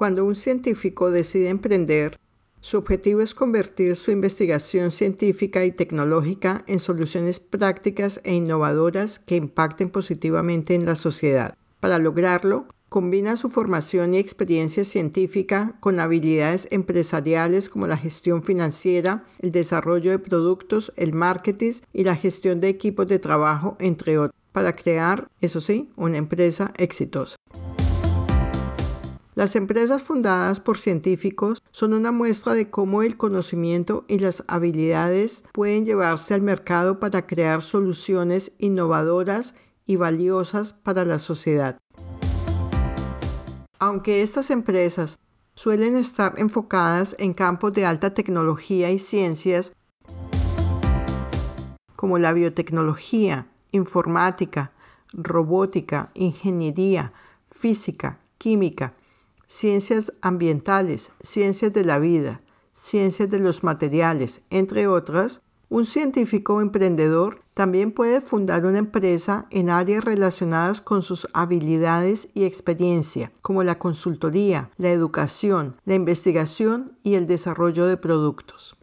Cuando un científico decide emprender, su objetivo es convertir su investigación científica y tecnológica en soluciones prácticas e innovadoras que impacten positivamente en la sociedad. Para lograrlo, combina su formación y experiencia científica con habilidades empresariales como la gestión financiera, el desarrollo de productos, el marketing y la gestión de equipos de trabajo, entre otros, para crear, eso sí, una empresa exitosa. Las empresas fundadas por científicos son una muestra de cómo el conocimiento y las habilidades pueden llevarse al mercado para crear soluciones innovadoras y valiosas para la sociedad. Aunque estas empresas suelen estar enfocadas en campos de alta tecnología y ciencias como la biotecnología, informática, robótica, ingeniería, física, química, ciencias ambientales, ciencias de la vida, ciencias de los materiales, entre otras, un científico emprendedor también puede fundar una empresa en áreas relacionadas con sus habilidades y experiencia, como la consultoría, la educación, la investigación y el desarrollo de productos.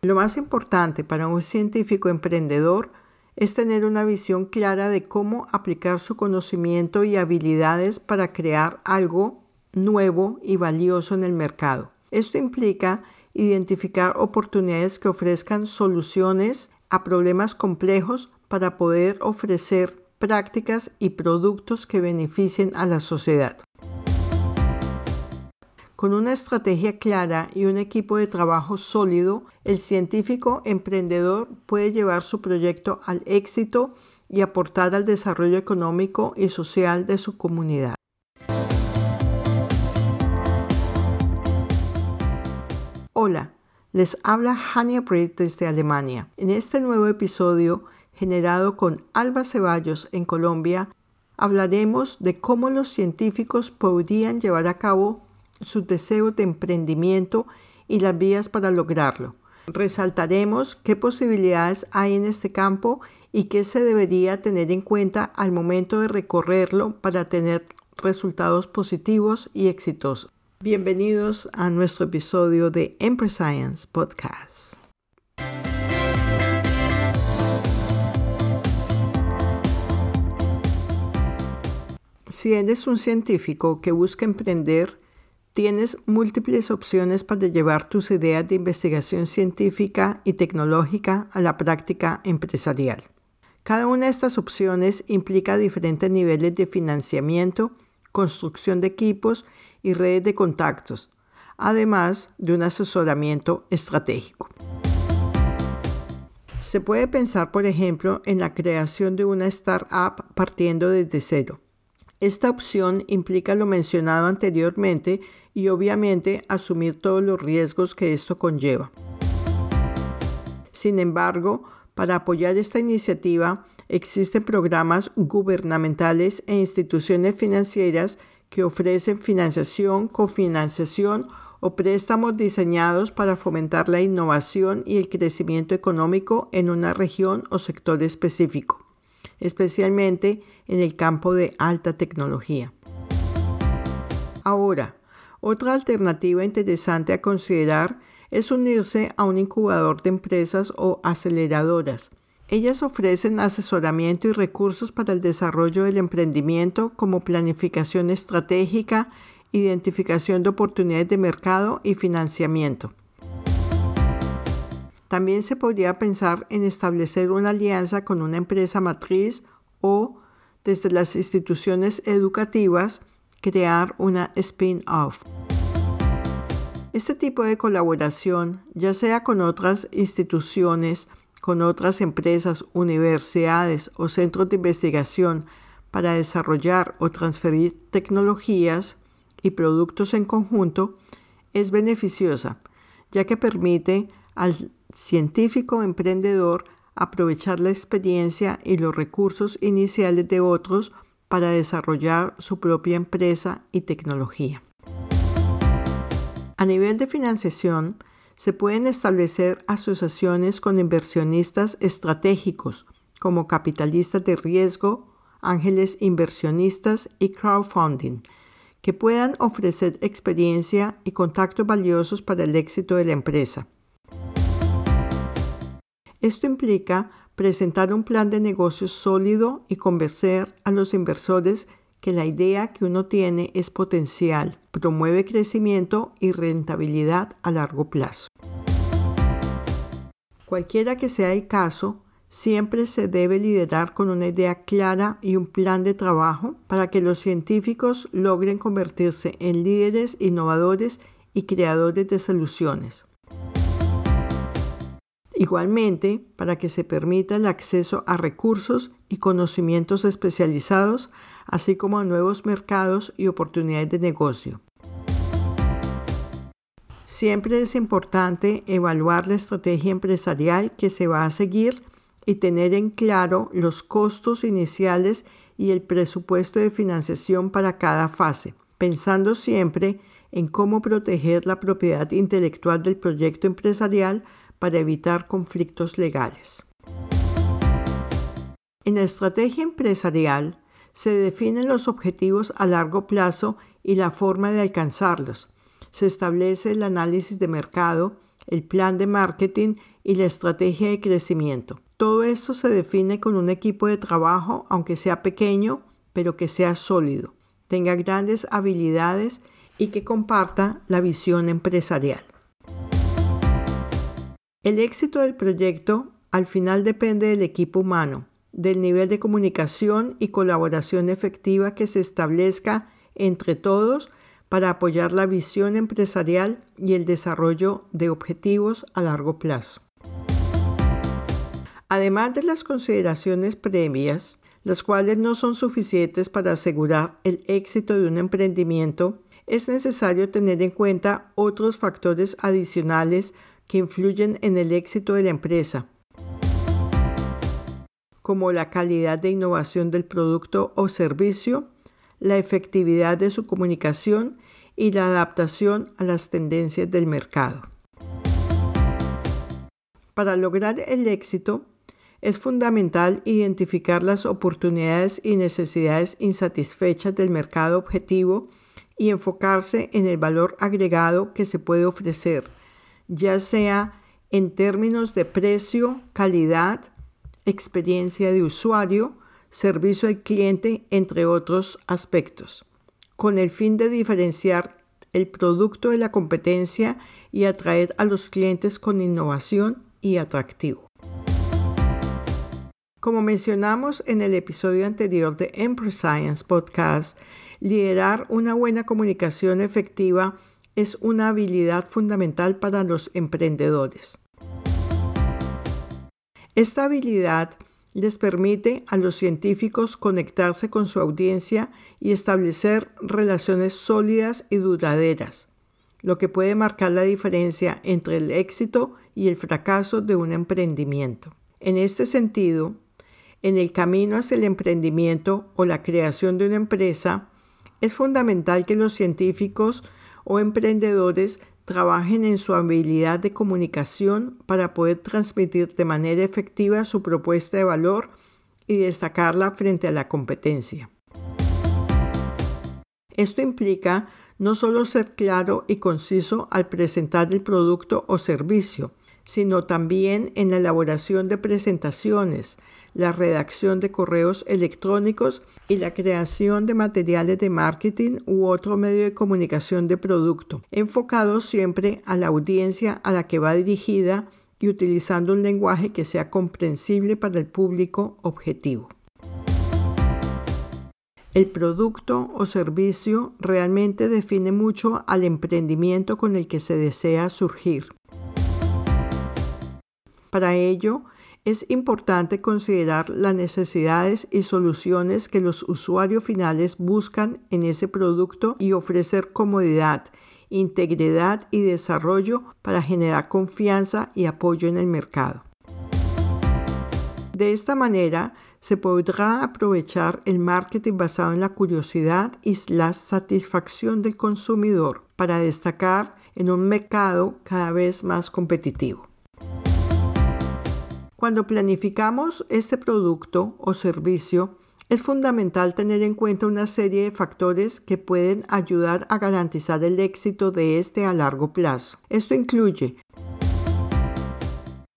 Lo más importante para un científico emprendedor es tener una visión clara de cómo aplicar su conocimiento y habilidades para crear algo nuevo y valioso en el mercado. Esto implica identificar oportunidades que ofrezcan soluciones a problemas complejos para poder ofrecer prácticas y productos que beneficien a la sociedad. Con una estrategia clara y un equipo de trabajo sólido, el científico emprendedor puede llevar su proyecto al éxito y aportar al desarrollo económico y social de su comunidad. Hola, les habla Hania Britt desde Alemania. En este nuevo episodio, generado con Alba Ceballos en Colombia, hablaremos de cómo los científicos podrían llevar a cabo sus deseos de emprendimiento y las vías para lograrlo. Resaltaremos qué posibilidades hay en este campo y qué se debería tener en cuenta al momento de recorrerlo para tener resultados positivos y exitosos. Bienvenidos a nuestro episodio de Empress Science Podcast. Si eres un científico que busca emprender, Tienes múltiples opciones para llevar tus ideas de investigación científica y tecnológica a la práctica empresarial. Cada una de estas opciones implica diferentes niveles de financiamiento, construcción de equipos y redes de contactos, además de un asesoramiento estratégico. Se puede pensar, por ejemplo, en la creación de una startup partiendo desde cero. Esta opción implica lo mencionado anteriormente y obviamente asumir todos los riesgos que esto conlleva. Sin embargo, para apoyar esta iniciativa existen programas gubernamentales e instituciones financieras que ofrecen financiación, cofinanciación o préstamos diseñados para fomentar la innovación y el crecimiento económico en una región o sector específico, especialmente en el campo de alta tecnología. Ahora, otra alternativa interesante a considerar es unirse a un incubador de empresas o aceleradoras. Ellas ofrecen asesoramiento y recursos para el desarrollo del emprendimiento como planificación estratégica, identificación de oportunidades de mercado y financiamiento. También se podría pensar en establecer una alianza con una empresa matriz o, desde las instituciones educativas, crear una spin-off. Este tipo de colaboración, ya sea con otras instituciones, con otras empresas, universidades o centros de investigación para desarrollar o transferir tecnologías y productos en conjunto, es beneficiosa, ya que permite al científico emprendedor aprovechar la experiencia y los recursos iniciales de otros para desarrollar su propia empresa y tecnología. A nivel de financiación, se pueden establecer asociaciones con inversionistas estratégicos como capitalistas de riesgo, ángeles inversionistas y crowdfunding, que puedan ofrecer experiencia y contactos valiosos para el éxito de la empresa. Esto implica presentar un plan de negocios sólido y convencer a los inversores que la idea que uno tiene es potencial, promueve crecimiento y rentabilidad a largo plazo. Cualquiera que sea el caso, siempre se debe liderar con una idea clara y un plan de trabajo para que los científicos logren convertirse en líderes innovadores y creadores de soluciones. Igualmente, para que se permita el acceso a recursos y conocimientos especializados, así como a nuevos mercados y oportunidades de negocio. Siempre es importante evaluar la estrategia empresarial que se va a seguir y tener en claro los costos iniciales y el presupuesto de financiación para cada fase, pensando siempre en cómo proteger la propiedad intelectual del proyecto empresarial para evitar conflictos legales. En la estrategia empresarial se definen los objetivos a largo plazo y la forma de alcanzarlos. Se establece el análisis de mercado, el plan de marketing y la estrategia de crecimiento. Todo esto se define con un equipo de trabajo, aunque sea pequeño, pero que sea sólido, tenga grandes habilidades y que comparta la visión empresarial. El éxito del proyecto al final depende del equipo humano, del nivel de comunicación y colaboración efectiva que se establezca entre todos para apoyar la visión empresarial y el desarrollo de objetivos a largo plazo. Además de las consideraciones previas, las cuales no son suficientes para asegurar el éxito de un emprendimiento, es necesario tener en cuenta otros factores adicionales que influyen en el éxito de la empresa, como la calidad de innovación del producto o servicio, la efectividad de su comunicación y la adaptación a las tendencias del mercado. Para lograr el éxito, es fundamental identificar las oportunidades y necesidades insatisfechas del mercado objetivo y enfocarse en el valor agregado que se puede ofrecer ya sea en términos de precio, calidad, experiencia de usuario, servicio al cliente, entre otros aspectos, con el fin de diferenciar el producto de la competencia y atraer a los clientes con innovación y atractivo. Como mencionamos en el episodio anterior de Empress Science Podcast, liderar una buena comunicación efectiva es una habilidad fundamental para los emprendedores. Esta habilidad les permite a los científicos conectarse con su audiencia y establecer relaciones sólidas y duraderas, lo que puede marcar la diferencia entre el éxito y el fracaso de un emprendimiento. En este sentido, en el camino hacia el emprendimiento o la creación de una empresa, es fundamental que los científicos o emprendedores trabajen en su habilidad de comunicación para poder transmitir de manera efectiva su propuesta de valor y destacarla frente a la competencia. Esto implica no solo ser claro y conciso al presentar el producto o servicio, sino también en la elaboración de presentaciones, la redacción de correos electrónicos y la creación de materiales de marketing u otro medio de comunicación de producto, enfocado siempre a la audiencia a la que va dirigida y utilizando un lenguaje que sea comprensible para el público objetivo. El producto o servicio realmente define mucho al emprendimiento con el que se desea surgir. Para ello, es importante considerar las necesidades y soluciones que los usuarios finales buscan en ese producto y ofrecer comodidad, integridad y desarrollo para generar confianza y apoyo en el mercado. De esta manera, se podrá aprovechar el marketing basado en la curiosidad y la satisfacción del consumidor para destacar en un mercado cada vez más competitivo. Cuando planificamos este producto o servicio, Es fundamental tener en cuenta una serie de factores que pueden ayudar a garantizar el éxito de este a largo plazo. Esto incluye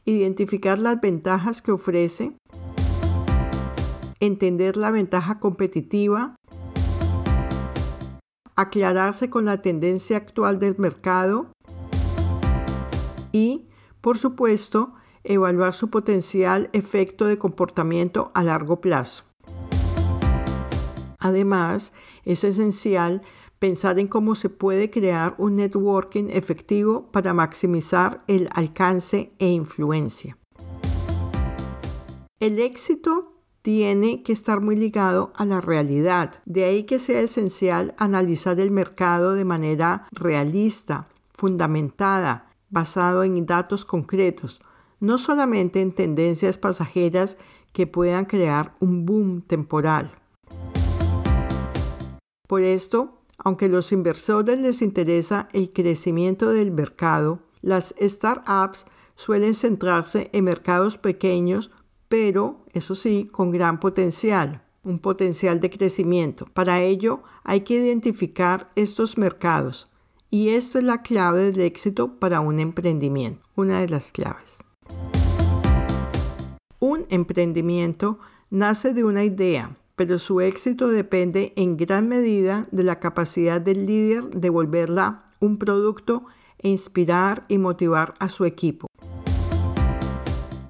identificar las ventajas que ofrece, entender la ventaja competitiva, aclararse con la tendencia actual del mercado y, por supuesto, evaluar su potencial efecto de comportamiento a largo plazo. Además, es esencial pensar en cómo se puede crear un networking efectivo para maximizar el alcance e influencia. El éxito tiene que estar muy ligado a la realidad. De ahí que sea esencial analizar el mercado de manera realista, fundamentada, basado en datos concretos, no solamente en tendencias pasajeras que puedan crear un boom temporal. Por esto, aunque a los inversores les interesa el crecimiento del mercado, las startups suelen centrarse en mercados pequeños pero eso sí, con gran potencial, un potencial de crecimiento. Para ello hay que identificar estos mercados y esto es la clave del éxito para un emprendimiento, una de las claves. Un emprendimiento nace de una idea, pero su éxito depende en gran medida de la capacidad del líder de volverla un producto e inspirar y motivar a su equipo.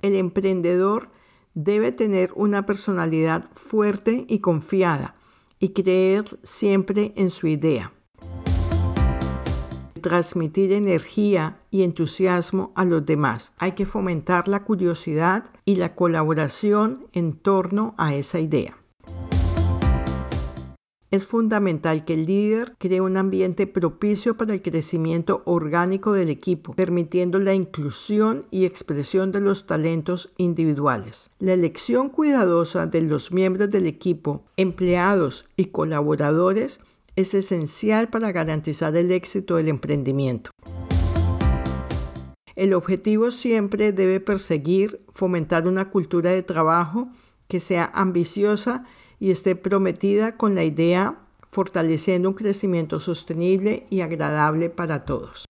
El emprendedor debe tener una personalidad fuerte y confiada y creer siempre en su idea. Transmitir energía y entusiasmo a los demás. Hay que fomentar la curiosidad y la colaboración en torno a esa idea. Es fundamental que el líder cree un ambiente propicio para el crecimiento orgánico del equipo, permitiendo la inclusión y expresión de los talentos individuales. La elección cuidadosa de los miembros del equipo, empleados y colaboradores es esencial para garantizar el éxito del emprendimiento. El objetivo siempre debe perseguir fomentar una cultura de trabajo que sea ambiciosa y esté prometida con la idea fortaleciendo un crecimiento sostenible y agradable para todos.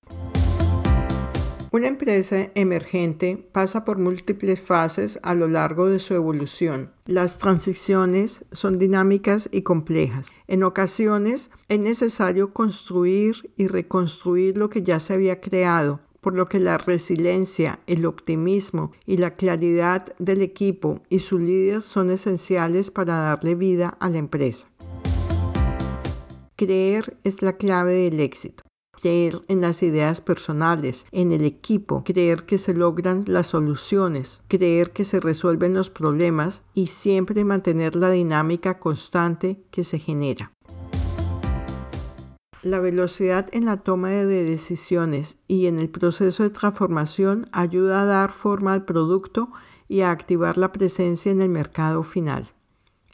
Una empresa emergente pasa por múltiples fases a lo largo de su evolución. Las transiciones son dinámicas y complejas. En ocasiones es necesario construir y reconstruir lo que ya se había creado, por lo que la resiliencia, el optimismo y la claridad del equipo y su líder son esenciales para darle vida a la empresa. Creer es la clave del éxito. Creer en las ideas personales, en el equipo, creer que se logran las soluciones, creer que se resuelven los problemas y siempre mantener la dinámica constante que se genera. La velocidad en la toma de decisiones y en el proceso de transformación ayuda a dar forma al producto y a activar la presencia en el mercado final.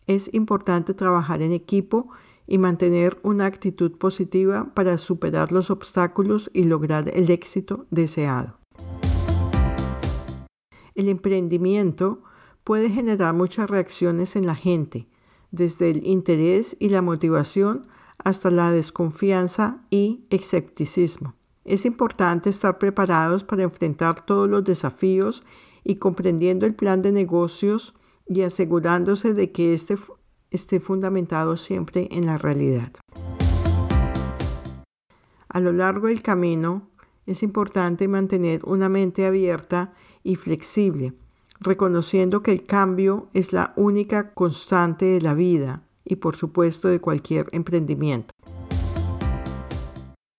Es importante trabajar en equipo y mantener una actitud positiva para superar los obstáculos y lograr el éxito deseado. El emprendimiento puede generar muchas reacciones en la gente, desde el interés y la motivación hasta la desconfianza y escepticismo. Es importante estar preparados para enfrentar todos los desafíos y comprendiendo el plan de negocios y asegurándose de que este esté fundamentado siempre en la realidad. A lo largo del camino es importante mantener una mente abierta y flexible, reconociendo que el cambio es la única constante de la vida y por supuesto de cualquier emprendimiento.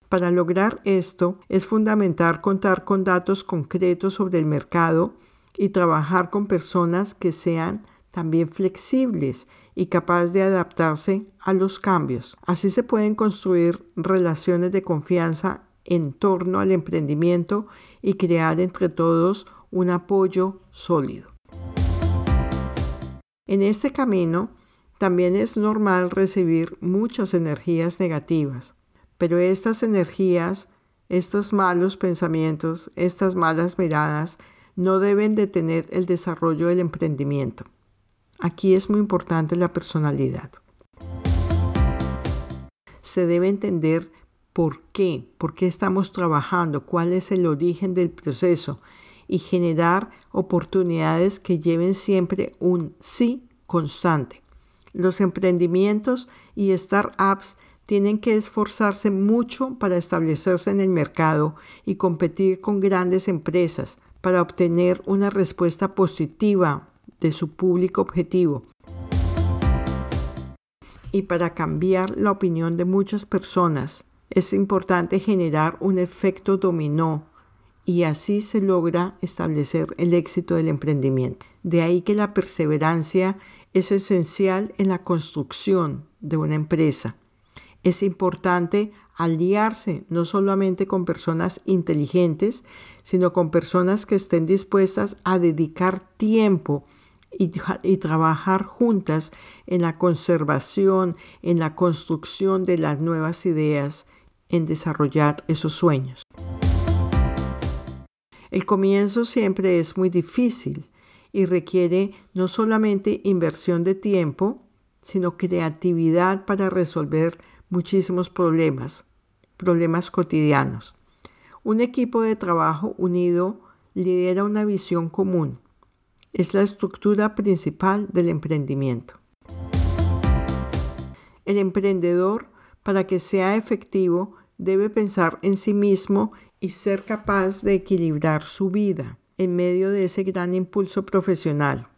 Para lograr esto es fundamental contar con datos concretos sobre el mercado y trabajar con personas que sean también flexibles y capaces de adaptarse a los cambios. Así se pueden construir relaciones de confianza en torno al emprendimiento y crear entre todos un apoyo sólido. En este camino, también es normal recibir muchas energías negativas, pero estas energías, estos malos pensamientos, estas malas miradas, no deben detener el desarrollo del emprendimiento. Aquí es muy importante la personalidad. Se debe entender por qué, por qué estamos trabajando, cuál es el origen del proceso y generar oportunidades que lleven siempre un sí constante. Los emprendimientos y startups tienen que esforzarse mucho para establecerse en el mercado y competir con grandes empresas para obtener una respuesta positiva de su público objetivo y para cambiar la opinión de muchas personas. Es importante generar un efecto dominó y así se logra establecer el éxito del emprendimiento. De ahí que la perseverancia es esencial en la construcción de una empresa. Es importante aliarse no solamente con personas inteligentes, sino con personas que estén dispuestas a dedicar tiempo y, trabajar juntas en la conservación, en la construcción de las nuevas ideas, en desarrollar esos sueños. El comienzo siempre es muy difícil y requiere no solamente inversión de tiempo, sino creatividad para resolver muchísimos problemas, problemas cotidianos. Un equipo de trabajo unido lidera una visión común. Es la estructura principal del emprendimiento. El emprendedor, para que sea efectivo, debe pensar en sí mismo y ser capaz de equilibrar su vida en medio de ese gran impulso profesional,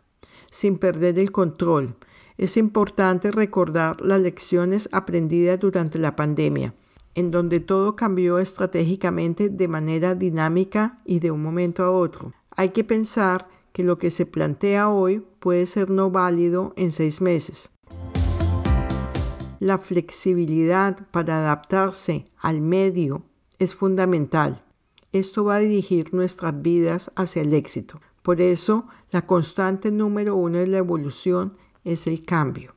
sin perder el control. Es importante recordar las lecciones aprendidas durante la pandemia, en donde todo cambió estratégicamente de manera dinámica y de un momento a otro. Hay que pensar que lo que se plantea hoy puede ser no válido en seis meses. La flexibilidad para adaptarse al medio es fundamental. Esto va a dirigir nuestras vidas hacia el éxito. Por eso, la constante número uno de la evolución es el cambio.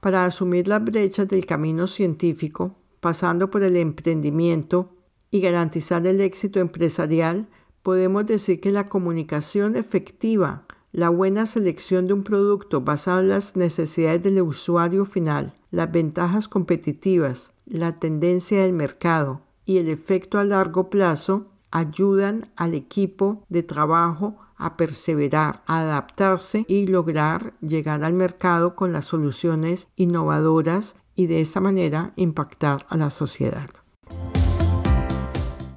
Para asumir las brechas del camino científico, pasando por el emprendimiento y garantizar el éxito empresarial, podemos decir que la comunicación efectiva la buena selección de un producto basado en las necesidades del usuario final, las ventajas competitivas, la tendencia del mercado y el efecto a largo plazo ayudan al equipo de trabajo a perseverar, a adaptarse y lograr llegar al mercado con las soluciones innovadoras y de esta manera impactar a la sociedad.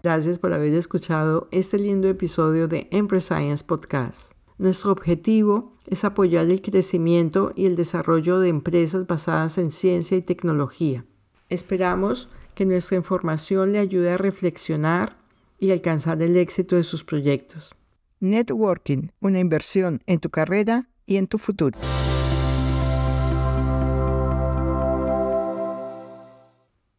Gracias por haber escuchado este lindo episodio de Empress Science Podcast. Nuestro objetivo es apoyar el crecimiento y el desarrollo de empresas basadas en ciencia y tecnología. Esperamos que nuestra información le ayude a reflexionar y alcanzar el éxito de sus proyectos. Networking, una inversión en tu carrera y en tu futuro.